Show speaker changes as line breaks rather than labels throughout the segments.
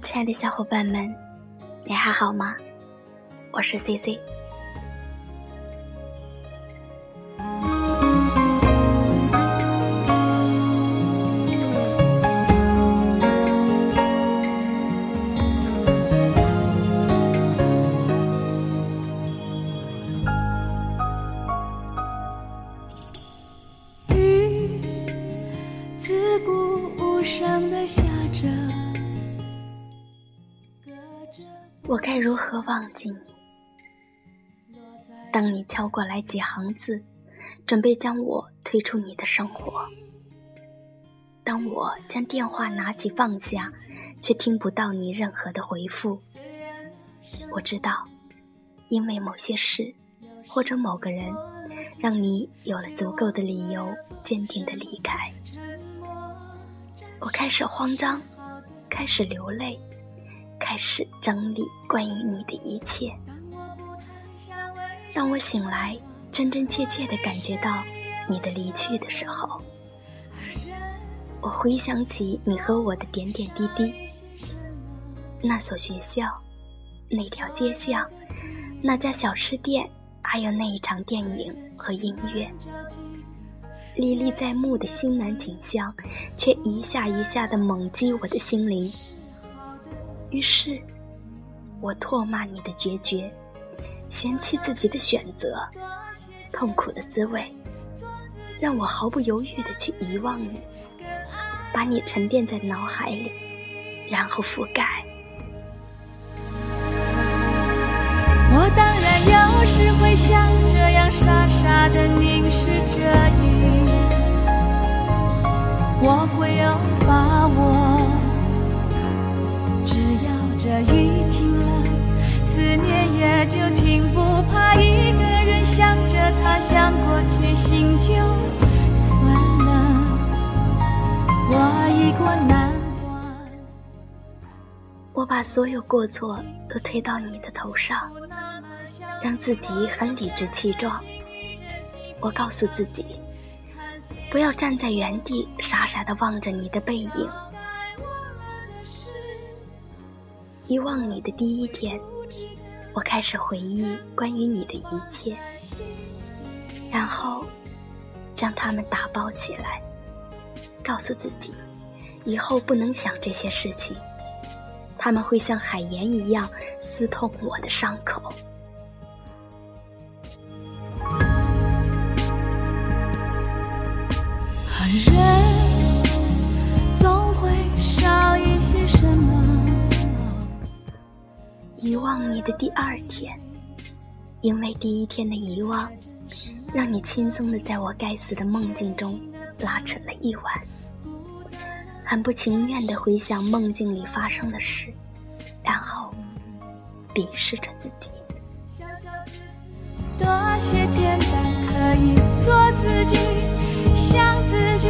亲爱的小伙伴们，你还好吗？我是 CC。
雨自顾无声的下着，
如何忘记你？当你敲过来几行字，准备将我推出你的生活；当我将电话拿起放下，却听不到你任何的回复。我知道，因为某些事，或者某个人，让你有了足够的理由，坚定的离开。我开始慌张，开始流泪，开始整理关于你的一切。当我醒来，真真切切地感觉到你的离去的时候，我回想起你和我的点点滴滴，那所学校，那条街巷，那家小吃店，还有那一场电影和音乐，历历在目的心南景象，却一下一下的猛击我的心灵。于是，我唾骂你的决绝。嫌弃自己的选择，痛苦的滋味，让我毫不犹豫地去遗忘你，把你沉淀在脑海里，然后覆盖。
我当然有时会像这样傻傻的凝视着你，我会有把要这雨停了。思念也就停，不怕一个人想着他，想过去心就酸了。我已过难关。
我把所有过错都推到你的头上，让自己很理直气壮。我告诉自己，不要站在原地傻傻的望着你的背影。遗忘你的第一天。我开始回忆关于你的一切，然后将它们打包起来，告诉自己，以后不能想这些事情，他们会像海盐一样撕痛我的伤口。遗忘你的第二天，因为第一天的遗忘，让你轻松的在我该死的梦境中拉扯了一晚，很不情愿的回想梦境里发生的事，然后鄙视着自己。
多些简单，可以做自己，想自己，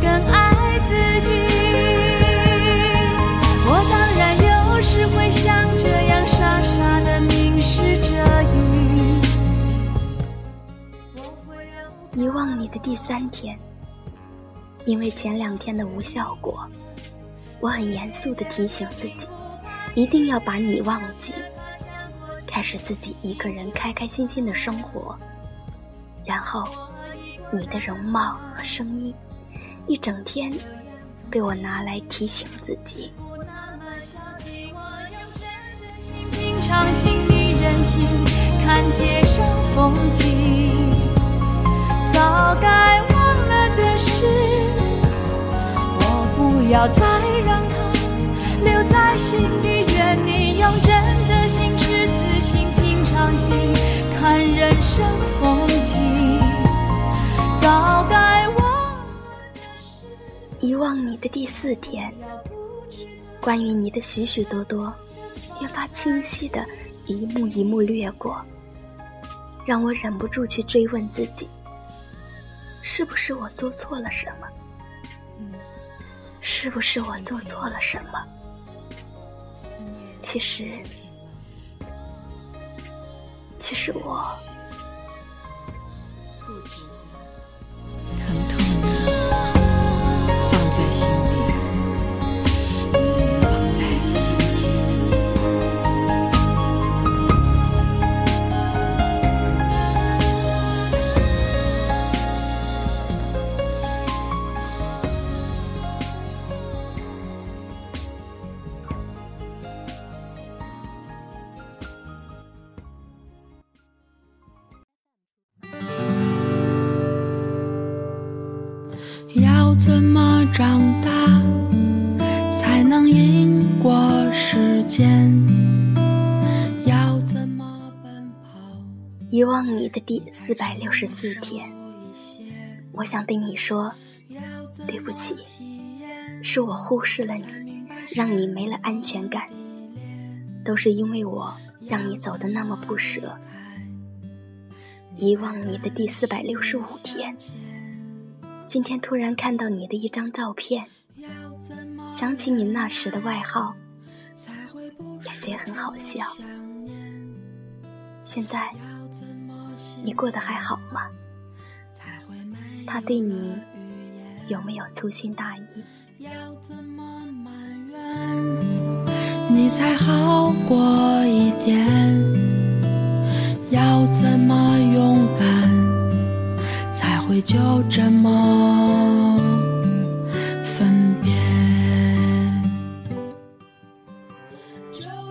更爱自己。
忘你的第三天，因为前两天的无效果，我很严肃的提醒自己，一定要把你忘记，开始自己一个人开开心心的生活。然后，你的容貌和声音，一整天被我拿来提醒自己。
要再让它留在心底。愿你用真的心赤子心，平常心看人生风景。早该忘的事，
遗忘你的第四天，关于你的许许多多。越发清晰的一幕一幕掠过，让我忍不住去追问自己：是不是我做错了什么？是不是我做错了什么？其实，其实我。
怎么长大，才能赢过时间？要怎么奔跑？
遗忘你的第四百六十四天，我想对你说，对不起，是我忽视了你，让你没了安全感，都是因为我让你走的那么不舍。遗忘你的第四百六十五天，今天突然看到你的一张照片，想起你那时的外号，感觉很好笑。现在你过得还好吗？他对你有没有粗心大意？
你才好过一点。要怎么勇敢，才会就这么分别？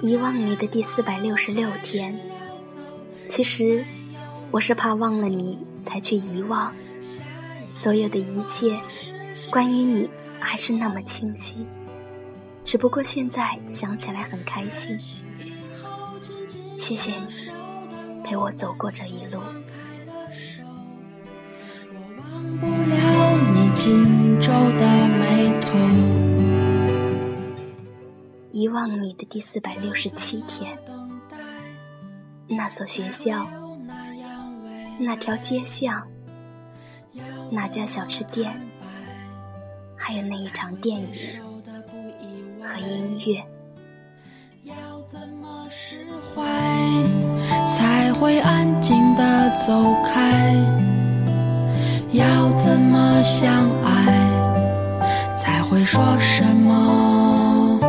遗忘你的第四百六十六天，其实我是怕忘了你才去遗忘，所有的一切关于你还是那么清晰，只不过现在想起来很开心。谢谢你。陪我走过这一路，
不了你紧皱的眉头，
遗忘你的第四百六十七天，那所学校，那条街巷，那家小吃店，还有那一场电影和音乐。
要怎么释怀，才会安静的走开？要怎么相爱，才会说什么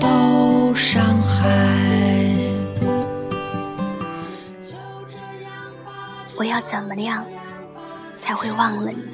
都伤害？
我要怎么样，才会忘了你？